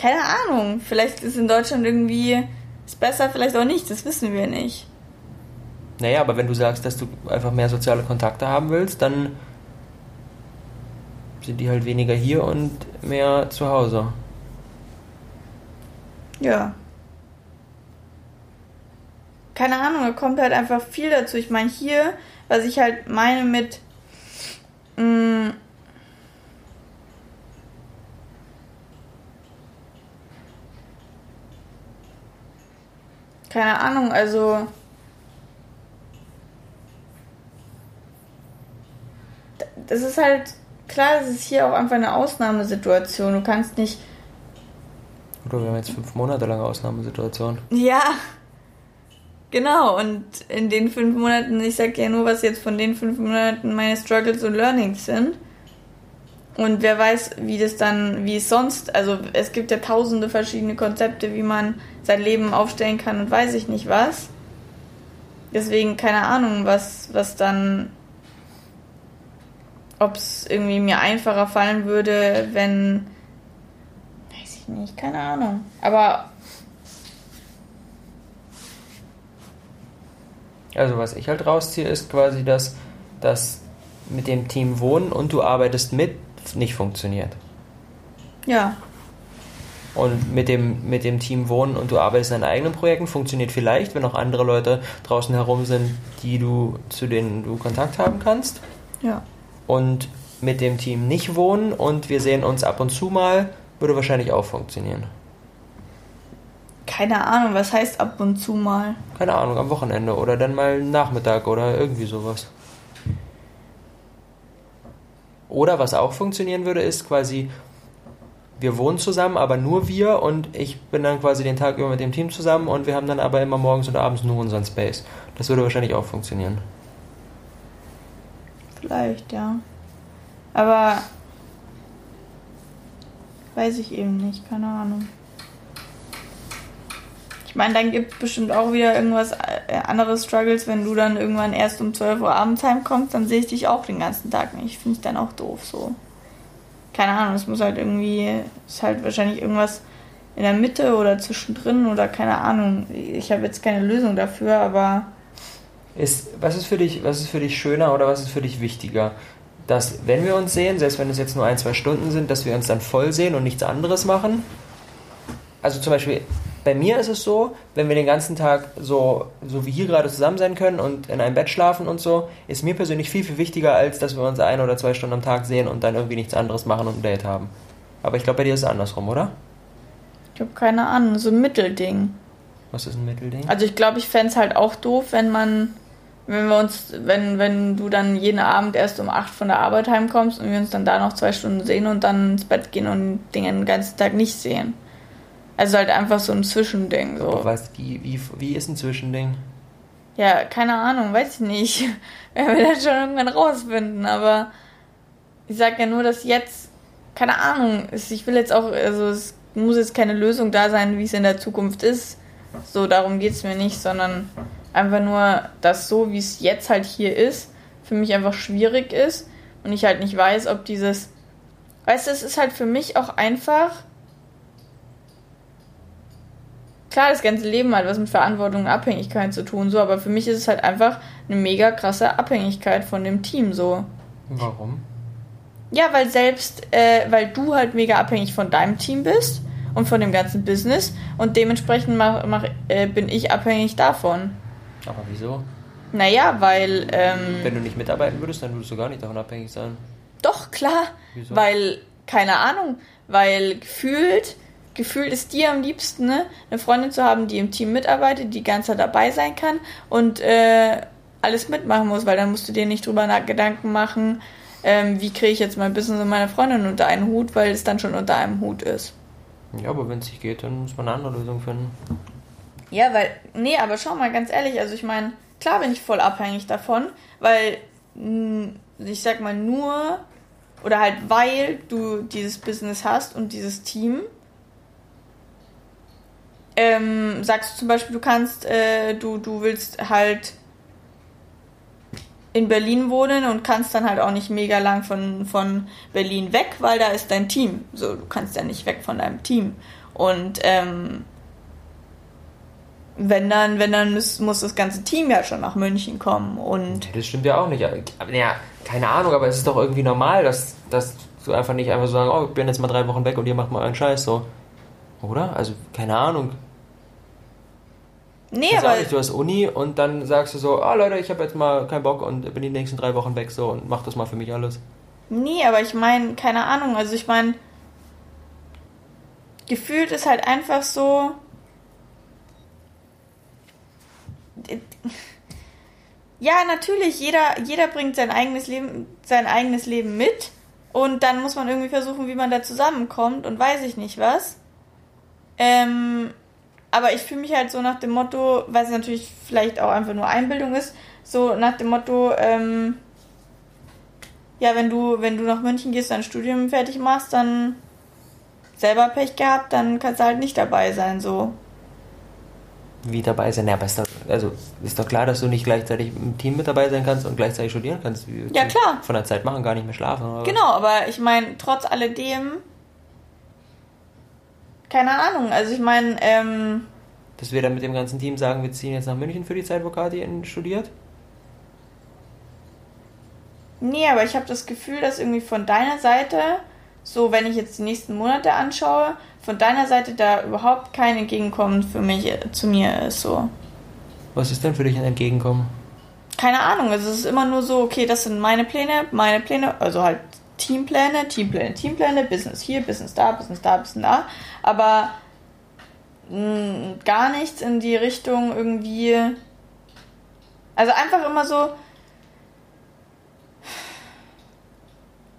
keine Ahnung. Vielleicht ist in Deutschland irgendwie ist besser, vielleicht auch nicht. Das wissen wir nicht. Naja, aber wenn du sagst, dass du einfach mehr soziale Kontakte haben willst, dann sind die halt weniger hier und mehr zu Hause. Ja. Keine Ahnung, da kommt halt einfach viel dazu. Ich meine, hier, was ich halt meine mit. Mh, keine Ahnung, also das ist halt, klar, es ist hier auch einfach eine Ausnahmesituation. Du kannst nicht. Oder wir haben jetzt fünf Monate lange Ausnahmesituation. Ja, genau. Und in den fünf Monaten, ich sag ja nur, was jetzt von den fünf Monaten meine Struggles und Learnings sind. Und wer weiß, wie das dann, wie es sonst, also es gibt ja tausende verschiedene Konzepte, wie man sein Leben aufstellen kann und weiß ich nicht was. Deswegen keine Ahnung, was, was dann ob es irgendwie mir einfacher fallen würde, wenn. Weiß ich nicht, keine Ahnung. Aber. Also, was ich halt rausziehe, ist quasi, dass das mit dem Team Wohnen und du arbeitest mit nicht funktioniert. Ja. Und mit dem, mit dem Team Wohnen und du arbeitest an eigenen Projekten funktioniert vielleicht, wenn auch andere Leute draußen herum sind, die du, zu denen du Kontakt haben kannst. Ja und mit dem Team nicht wohnen und wir sehen uns ab und zu mal, würde wahrscheinlich auch funktionieren. Keine Ahnung, was heißt ab und zu mal? Keine Ahnung, am Wochenende oder dann mal Nachmittag oder irgendwie sowas. Oder was auch funktionieren würde, ist quasi, wir wohnen zusammen, aber nur wir und ich bin dann quasi den Tag über mit dem Team zusammen und wir haben dann aber immer morgens und abends nur unseren Space. Das würde wahrscheinlich auch funktionieren. Vielleicht, ja. Aber weiß ich eben nicht, keine Ahnung. Ich meine, dann gibt es bestimmt auch wieder irgendwas äh, anderes Struggles, wenn du dann irgendwann erst um 12 Uhr abends heimkommst, dann sehe ich dich auch den ganzen Tag nicht. Finde ich dann auch doof so. Keine Ahnung, es muss halt irgendwie, ist halt wahrscheinlich irgendwas in der Mitte oder zwischendrin oder keine Ahnung. Ich habe jetzt keine Lösung dafür, aber ist, was ist für dich, was ist für dich schöner oder was ist für dich wichtiger? Dass, wenn wir uns sehen, selbst wenn es jetzt nur ein, zwei Stunden sind, dass wir uns dann voll sehen und nichts anderes machen? Also zum Beispiel, bei mir ist es so, wenn wir den ganzen Tag so, so wie hier gerade zusammen sein können und in einem Bett schlafen und so, ist mir persönlich viel, viel wichtiger, als dass wir uns ein oder zwei Stunden am Tag sehen und dann irgendwie nichts anderes machen und ein Date haben. Aber ich glaube, bei dir ist es andersrum, oder? Ich habe keine Ahnung, so ein Mittelding. Was ist ein Mittelding? Also ich glaube, ich fände es halt auch doof, wenn man wenn wir uns, wenn, wenn du dann jeden Abend erst um acht von der Arbeit heimkommst und wir uns dann da noch zwei Stunden sehen und dann ins Bett gehen und den ganzen Tag nicht sehen. Also halt einfach so ein Zwischending. So. Aber weißt, wie, wie, wie ist ein Zwischending? Ja, keine Ahnung, weiß ich nicht. *laughs* Werden wir das schon irgendwann rausfinden, aber ich sag ja nur, dass jetzt, keine Ahnung, ich will jetzt auch, also es muss jetzt keine Lösung da sein, wie es in der Zukunft ist. So, darum geht es mir nicht, sondern einfach nur, dass so, wie es jetzt halt hier ist, für mich einfach schwierig ist und ich halt nicht weiß, ob dieses. Weißt du, es ist halt für mich auch einfach. Klar, das ganze Leben hat was mit Verantwortung und Abhängigkeit zu tun, so, aber für mich ist es halt einfach eine mega krasse Abhängigkeit von dem Team, so. Warum? Ja, weil selbst, äh, weil du halt mega abhängig von deinem Team bist und von dem ganzen Business und dementsprechend mach, mach, äh, bin ich abhängig davon. Aber wieso? Naja, weil. Ähm, Wenn du nicht mitarbeiten würdest, dann würdest du gar nicht davon abhängig sein. Doch, klar. Wieso? Weil, keine Ahnung, weil gefühlt, gefühlt ist dir am liebsten, ne, eine Freundin zu haben, die im Team mitarbeitet, die ganze Zeit dabei sein kann und äh, alles mitmachen muss, weil dann musst du dir nicht drüber nach Gedanken machen, ähm, wie kriege ich jetzt mein Business und meine Freundin unter einen Hut, weil es dann schon unter einem Hut ist. Ja, aber wenn es nicht geht, dann muss man eine andere Lösung finden. Ja, weil, nee, aber schau mal ganz ehrlich, also ich meine, klar bin ich voll abhängig davon, weil, ich sag mal, nur oder halt weil du dieses Business hast und dieses Team, ähm, sagst du zum Beispiel, du kannst, äh, du, du willst halt in Berlin wohnen und kannst dann halt auch nicht mega lang von, von Berlin weg, weil da ist dein Team. So, du kannst ja nicht weg von deinem Team. Und ähm, wenn dann, wenn dann muss, muss das ganze Team ja schon nach München kommen und. Das stimmt ja auch nicht. Aber, ja, keine Ahnung, aber es ist doch irgendwie normal, dass, dass du einfach nicht einfach so sagen, oh, ich bin jetzt mal drei Wochen weg und ihr macht mal euren Scheiß so. Oder? Also, keine Ahnung. Nee, Kannst aber. nicht, du hast Uni und dann sagst du so, ah Leute, ich habe jetzt mal keinen Bock und bin die nächsten drei Wochen weg so und mach das mal für mich alles. Nee, aber ich meine, keine Ahnung, also ich meine. Gefühlt ist halt einfach so. *laughs* Ja, natürlich, jeder, jeder bringt sein eigenes Leben, sein eigenes Leben mit. Und dann muss man irgendwie versuchen, wie man da zusammenkommt und weiß ich nicht was. Ähm, aber ich fühle mich halt so nach dem Motto, weil es natürlich vielleicht auch einfach nur Einbildung ist, so nach dem Motto, ähm, ja, wenn du, wenn du nach München gehst, dein Studium fertig machst, dann selber Pech gehabt, dann kannst du halt nicht dabei sein, so. Wie dabei sein? Ja, aber ist doch, also ist doch klar, dass du nicht gleichzeitig im Team mit dabei sein kannst und gleichzeitig studieren kannst. Wie- Ja, klar. Von der Zeit machen, gar nicht mehr schlafen. Oder? Genau, aber ich meine, trotz alledem, keine Ahnung, also ich meine, ähm, Dass wir dann mit dem ganzen Team sagen, wir ziehen jetzt nach München für die Zeit, wo Kathi studiert. nee, aber ich habe das Gefühl, dass irgendwie von deiner Seite, so wenn ich jetzt die nächsten Monate anschaue, von deiner Seite da überhaupt kein Entgegenkommen für mich, äh, zu mir ist, so. Was ist denn für dich ein Entgegenkommen? keine Ahnung, also es ist immer nur so, okay, das sind meine Pläne, meine Pläne, also halt Teampläne, Teampläne, Teampläne, Business hier, Business da, Business da, Business da, aber mh, gar nichts in die Richtung irgendwie, also einfach immer so,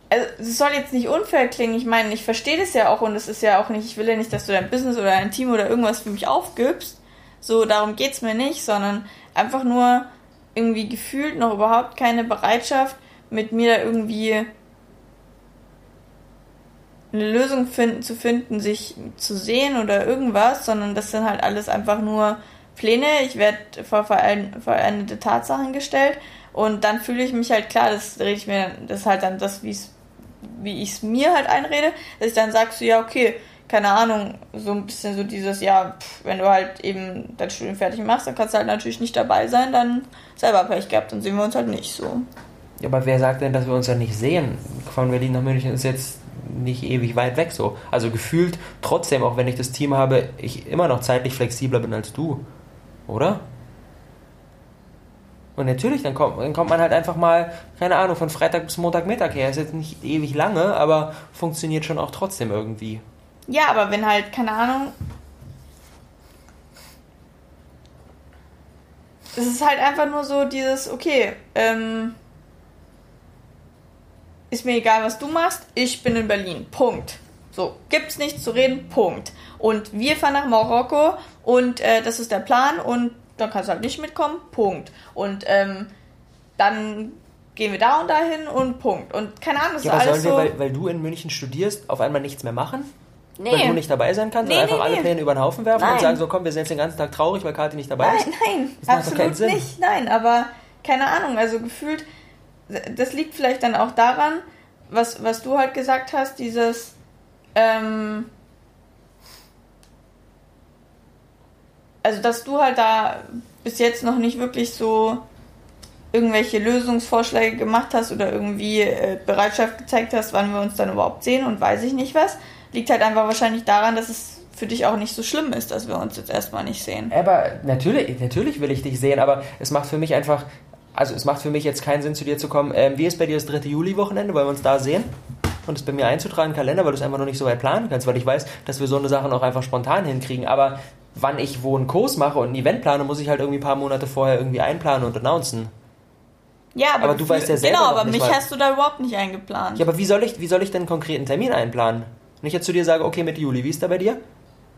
also es soll jetzt nicht unfair klingen, ich meine, ich verstehe das ja auch und es ist ja auch nicht, ich will ja nicht, dass du dein Business oder dein Team oder irgendwas für mich aufgibst, so darum geht's mir nicht, sondern einfach nur irgendwie gefühlt noch überhaupt keine Bereitschaft, mit mir da irgendwie eine Lösung finden, zu finden, sich zu sehen oder irgendwas, sondern das sind halt alles einfach nur Pläne. Ich werde vor vollendete Tatsachen gestellt und dann fühle ich mich halt klar, das rede ich mir, das ist halt dann das, wie es wie ich es mir halt einrede, dass ich dann sag so, ja, okay, keine Ahnung, so ein bisschen so dieses, ja, pff, wenn du halt eben dein Studium fertig machst, dann kannst du halt natürlich nicht dabei sein, dann selber Pech gehabt, dann sehen wir uns halt nicht so. Ja, aber wer sagt denn, dass wir uns ja nicht sehen? Von Berlin nach München ist jetzt nicht ewig weit weg so. Also gefühlt trotzdem, auch wenn ich das Team habe, ich immer noch zeitlich flexibler bin als du. Oder? Und natürlich, dann kommt, dann kommt man halt einfach mal, keine Ahnung, von Freitag bis Montagmittag her. Ist jetzt nicht ewig lange, aber funktioniert schon auch trotzdem irgendwie. Ja, aber wenn halt, keine Ahnung. es ist halt einfach nur so dieses, okay, ähm, ist mir egal, was du machst, ich bin in Berlin. Punkt. So, gibt's nichts zu reden, Punkt. Und wir fahren nach Marokko und äh, das ist der Plan und dann kannst du halt nicht mitkommen, Punkt. Und ähm, dann gehen wir da und dahin und Punkt. Und keine Ahnung, das Ja, ist aber alles sollen wir, so. weil, weil du in München studierst, auf einmal nichts mehr machen? Nee. Weil du nicht dabei sein kannst Nee, und einfach nee, alle nee. Pläne über den Haufen werfen und Nein. sagen so, komm, wir sind jetzt den ganzen Tag traurig, weil Kathi nicht dabei Nein, ist? nein, keinen absolut nicht. Nein, aber keine Ahnung, also gefühlt, das liegt vielleicht dann auch daran, was, was du halt gesagt hast, dieses, ähm, also dass du halt da bis jetzt noch nicht wirklich so irgendwelche Lösungsvorschläge gemacht hast oder irgendwie äh, Bereitschaft gezeigt hast, wann wir uns dann überhaupt sehen und weiß ich nicht was, liegt halt einfach wahrscheinlich daran, dass es für dich auch nicht so schlimm ist, dass wir uns jetzt erstmal nicht sehen. Aber natürlich, natürlich will ich dich sehen, aber es macht für mich einfach, also es macht für mich jetzt keinen Sinn, zu dir zu kommen. Ähm, wie ist bei dir das 3. Juli-Wochenende? Wollen wir uns da sehen? Und es bei mir einzutragen, im Kalender, weil du es einfach noch nicht so weit planen kannst, weil ich weiß, dass wir so eine Sache auch einfach spontan hinkriegen. Aber wann ich wo einen Kurs mache und ein Event plane, muss ich halt irgendwie ein paar Monate vorher irgendwie einplanen und announcen. Ja, aber, Aber du weißt ja selber Genau, aber mich mal- hast du da überhaupt nicht eingeplant. Ja, aber wie soll ich, wie soll ich denn einen konkreten Termin einplanen? Wenn ich jetzt zu dir sage, okay, mit Juli, wie ist da bei dir?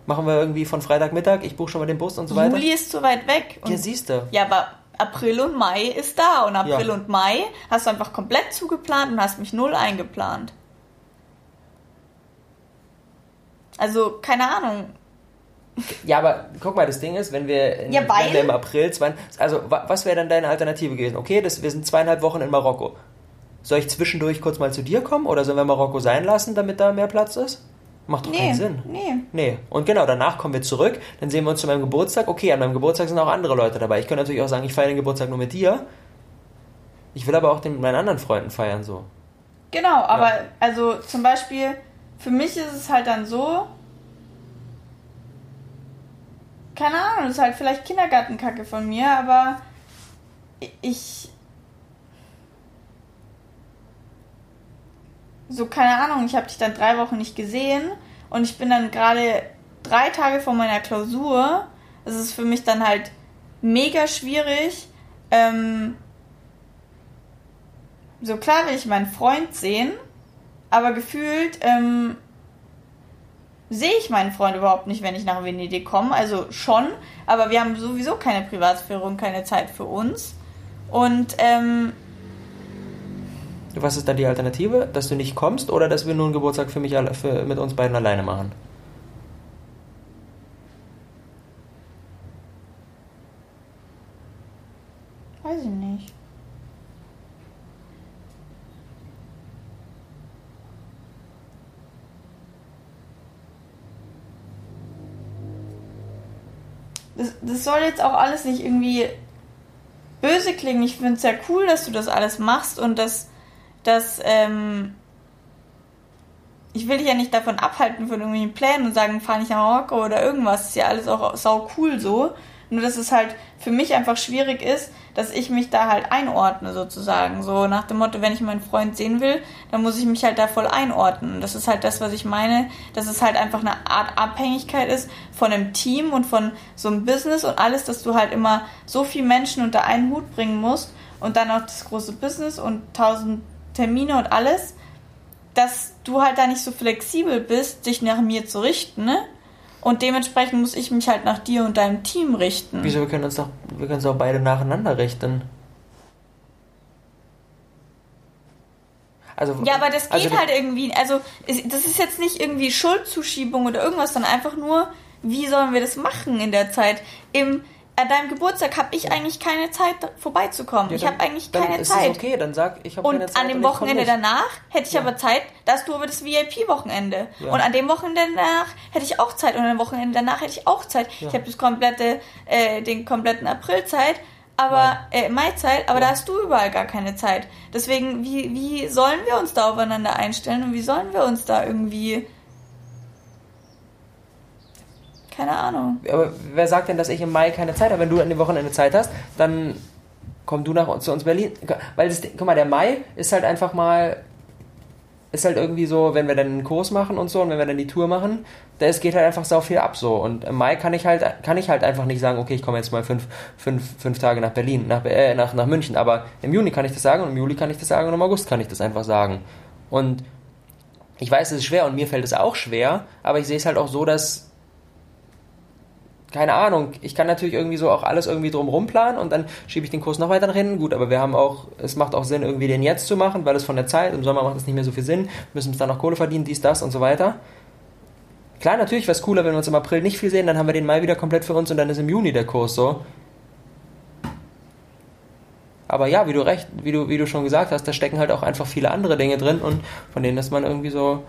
Machen wir irgendwie von Freitagmittag, ich buche schon mal den Bus und so weiter? Juli ist zu weit weg. Und Ja, siehst du. ja, aber April und Mai ist da. Und April Ja. und Mai hast du einfach komplett zugeplant und hast mich null eingeplant. Also, keine Ahnung. Ja, aber guck mal, das Ding ist, wenn wir, in, Ja, wenn wir im April, zwei, also wa- was wäre dann deine Alternative gewesen? Okay, das, wir sind zweieinhalb Wochen in Marokko. Soll ich zwischendurch kurz mal zu dir kommen oder sollen wir Marokko sein lassen, damit da mehr Platz ist? Macht doch Nee, keinen Sinn. nee. Nee. Und genau, danach kommen wir zurück, dann sehen wir uns zu meinem Geburtstag. Okay, an meinem Geburtstag sind auch andere Leute dabei. Ich könnte natürlich auch sagen, ich feiere den Geburtstag nur mit dir. Ich will aber auch den mit meinen anderen Freunden feiern, so. Genau, aber also zum Beispiel, für mich ist es halt dann so, keine Ahnung, das ist halt vielleicht Kindergartenkacke von mir, aber ich. So, keine Ahnung, ich habe dich dann drei Wochen nicht gesehen und ich bin dann gerade drei Tage vor meiner Klausur. Es ist für mich dann halt mega schwierig. Ähm, so klar will ich meinen Freund sehen, aber gefühlt ähm, sehe ich meinen Freund überhaupt nicht, wenn ich nach Venedig komme. Also schon, aber wir haben sowieso keine Privatsphäre und keine Zeit für uns. Und ähm, Was ist dann die Alternative? Dass du nicht kommst oder dass wir nur einen Geburtstag für mich für, mit uns beiden alleine machen? weiß ich nicht. Das, das soll jetzt auch alles nicht irgendwie böse klingen. Ich finde es ja cool, dass du das alles machst und dass, dass ähm, ich will dich ja nicht davon abhalten von irgendwelchen Plänen und sagen, fahr nicht nach Marokko oder irgendwas. Ist ja alles auch sau cool so. Nur dass es halt für mich einfach schwierig ist, dass ich mich da halt einordne sozusagen. So nach dem Motto, wenn ich meinen Freund sehen will, dann muss ich mich halt da voll einordnen. Das ist halt das, was ich meine, dass es halt einfach eine Art Abhängigkeit ist von einem Team und von so einem Business und alles, dass du halt immer so viel Menschen unter einen Hut bringen musst und dann auch das große Business und tausend Termine und alles, dass du halt da nicht so flexibel bist, dich nach mir zu richten, ne? Und dementsprechend muss ich mich halt nach dir und deinem Team richten. Wieso? Wir können uns doch, wir können uns auch beide nacheinander richten. Also, Ja, aber das geht also, halt irgendwie. Also, das ist jetzt nicht irgendwie Schuldzuschiebung oder irgendwas, sondern einfach nur, wie sollen wir das machen in der Zeit? Im, an deinem Geburtstag habe ich eigentlich keine Zeit, vorbeizukommen. Ja, ich habe eigentlich dann keine ist Zeit. Es okay, dann sag ich habe Und keine Zeit. an dem und Wochenende danach hätte ich Ja. aber Zeit, da hast du aber das VIP-Wochenende. Ja. Und an dem Wochenende danach hätte ich auch Zeit. Und an dem Wochenende danach hätte ich auch Zeit. Ich habe das komplette, äh, den kompletten April Zeit, aber äh, Mai-Zeit, aber da hast du überall gar keine Zeit. Deswegen, wie, wie sollen wir uns da aufeinander einstellen und wie sollen wir uns da irgendwie. Keine Ahnung. Aber wer sagt denn, dass ich im Mai keine Zeit habe? Wenn du an dem Wochenende Zeit hast, dann komm du nach uns, zu uns Berlin. Weil das, guck mal, der Mai ist halt einfach mal ist halt irgendwie so, wenn wir dann einen Kurs machen und so und wenn wir dann die Tour machen, da geht halt einfach sau viel ab so. Und im Mai kann ich halt, kann ich halt einfach nicht sagen, okay, ich komme jetzt mal fünf, fünf, fünf Tage nach Berlin, nach, äh, nach, nach München. Aber im Juni kann ich das sagen und im Juli kann ich das sagen und im August kann ich das einfach sagen. Und ich weiß, es ist schwer und mir fällt es auch schwer, aber ich sehe es halt auch so, dass keine Ahnung, ich kann natürlich irgendwie so auch alles irgendwie drumrum planen und dann schiebe ich den Kurs noch weiter nach hinten. Gut, aber wir haben auch, es macht auch Sinn, irgendwie den jetzt zu machen, weil es von der Zeit, im Sommer macht es nicht mehr so viel Sinn, müssen uns dann noch Kohle verdienen, dies, das und so weiter. Klar, natürlich wäre es cooler, wenn wir uns im April nicht viel sehen, dann haben wir den Mai wieder komplett für uns und dann ist im Juni der Kurs so. Aber ja, wie du recht, wie du, wie du schon gesagt hast, da stecken halt auch einfach viele andere Dinge drin und von denen ist man irgendwie so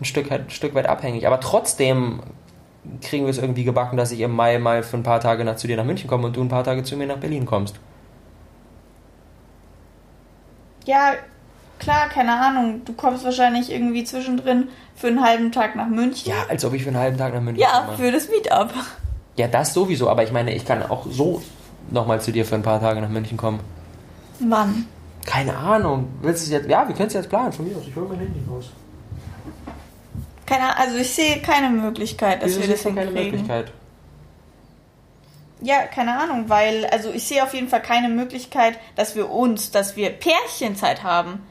ein Stück, ein Stück weit abhängig. Aber trotzdem kriegen wir es irgendwie gebacken, dass ich im Mai mal für ein paar Tage nach, zu dir nach München komme und du ein paar Tage zu mir nach Berlin kommst. Ja, klar, keine Ahnung. Du kommst wahrscheinlich irgendwie zwischendrin für einen halben Tag nach München. Ja, als ob ich für einen halben Tag nach München ja, komme. Ja, für das Meetup. Ja, das sowieso, aber ich meine, ich kann auch so nochmal zu dir für ein paar Tage nach München kommen. Wann? Keine Ahnung. Willst du es jetzt? Ja, wir können es jetzt planen. Von mir aus. Ich hole mein Handy raus. Keine, also ich sehe keine Möglichkeit, dass Wieso wir das hinkriegen. keine Möglichkeit? Ja, keine Ahnung, weil, also ich sehe auf jeden Fall keine Möglichkeit, dass wir uns, dass wir Pärchenzeit haben.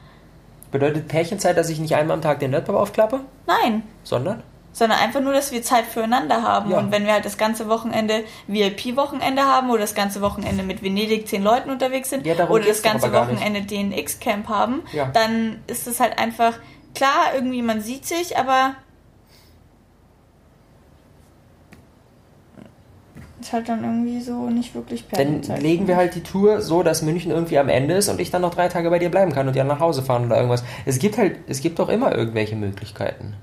Bedeutet Pärchenzeit, dass ich nicht einmal am Tag den Laptop aufklappe? Nein. Sondern? Sondern einfach nur, dass wir Zeit füreinander haben. Ja. Und wenn wir halt das ganze Wochenende VIP-Wochenende haben oder das ganze Wochenende mit Venedig zehn Leuten unterwegs sind ja, oder das ganze Wochenende DNX-Camp haben, ja. dann ist es halt einfach, klar, irgendwie man sieht sich, aber ist halt dann irgendwie so nicht wirklich perfekt. Dann legen wir halt die Tour so, dass München irgendwie am Ende ist und ich dann noch drei Tage bei dir bleiben kann und ja nach Hause fahren oder irgendwas. Es gibt halt, es gibt doch immer irgendwelche Möglichkeiten.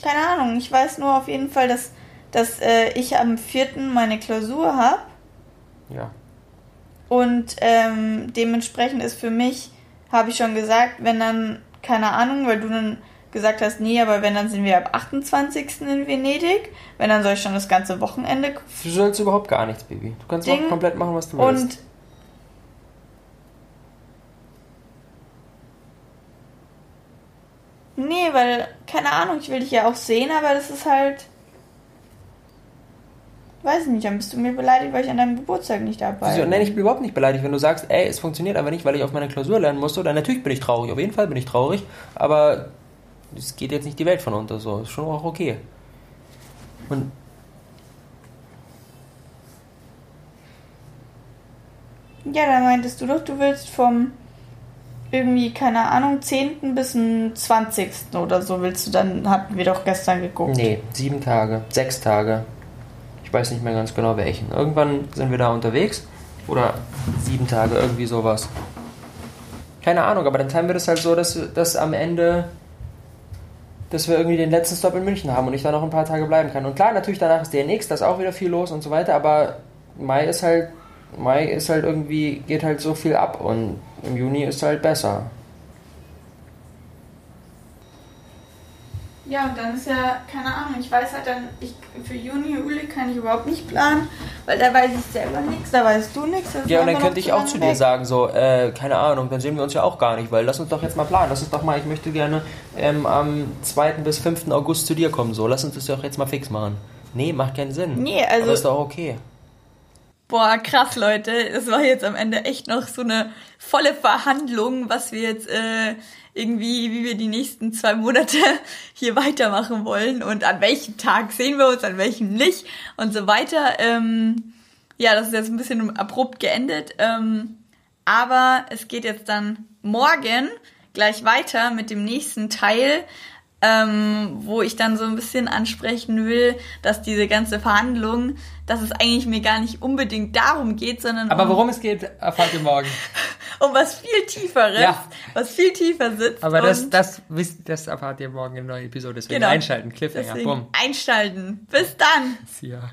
Keine Ahnung, ich weiß nur auf jeden Fall, dass, dass äh, ich am 4. meine Klausur habe. Ja. Und ähm, dementsprechend ist für mich, habe ich schon gesagt, wenn dann, keine Ahnung, weil du dann gesagt hast, nee, aber wenn, dann sind wir ab 28. in Venedig. Wenn, dann soll ich schon das ganze Wochenende. Du sollst überhaupt gar nichts, Baby. Du kannst Ding. auch komplett machen, was du willst. Und Nee, weil, keine Ahnung, ich will dich ja auch sehen, aber das ist halt. Weiß ich nicht, dann bist du mir beleidigt, weil ich an deinem Geburtstag nicht dabei bin. Nein, ich bin überhaupt nicht beleidigt. Wenn du sagst, ey, es funktioniert aber nicht, weil ich auf meine Klausur lernen musste, dann natürlich bin ich traurig. Auf jeden Fall bin ich traurig, aber es geht jetzt nicht die Welt von unter so. Ist schon auch okay. Und. Ja, da meintest du doch, du willst vom irgendwie, keine Ahnung, 10. bis zum 20. oder so willst du dann, hatten wir doch gestern geguckt. Nee, sieben Tage, sechs Tage weiß nicht mehr ganz genau welchen. Irgendwann sind wir da unterwegs oder sieben Tage, irgendwie sowas. Keine Ahnung, aber dann teilen wir das halt so, dass, dass am Ende, dass wir irgendwie den letzten Stop in München haben und ich da noch ein paar Tage bleiben kann. Und klar, natürlich danach ist DNX, da ist auch wieder viel los und so weiter, aber Mai ist halt, Mai ist halt irgendwie, geht halt so viel ab und im Juni ist halt besser. Ja, und dann ist ja, keine Ahnung, ich weiß halt dann, ich, für Juni, Juli kann ich überhaupt nicht planen, weil da weiß ich selber nichts, da weißt du nichts. Ja, und dann könnte ich auch zu dir sagen, so, äh, keine Ahnung, dann sehen wir uns ja auch gar nicht, weil lass uns doch jetzt mal planen, lass uns doch mal, ich möchte gerne ähm, am 2. bis 5. August zu dir kommen, so, lass uns das doch jetzt mal fix machen. Nee, macht keinen Sinn. Nee, also. Aber ist doch okay. Boah, krass, Leute. Es war jetzt am Ende echt noch so eine volle Verhandlung, was wir jetzt äh, irgendwie, wie wir die nächsten zwei Monate *laughs* hier weitermachen wollen und an welchem Tag sehen wir uns, an welchem nicht und so weiter. Ähm, ja, das ist jetzt ein bisschen abrupt geendet. Ähm, aber es geht jetzt dann morgen gleich weiter mit dem nächsten Teil ähm, wo ich dann so ein bisschen ansprechen will, dass diese ganze Verhandlung, dass es eigentlich mir gar nicht unbedingt darum geht, sondern Aber um, worum es geht, erfahrt ihr morgen. *laughs* um was viel Tieferes, ja. was viel tiefer sitzt. Aber das, das, das erfahrt ihr morgen in der neuen Episode. Deswegen genau. einschalten, Cliffhanger, bumm. Einschalten. Bis dann. Ja.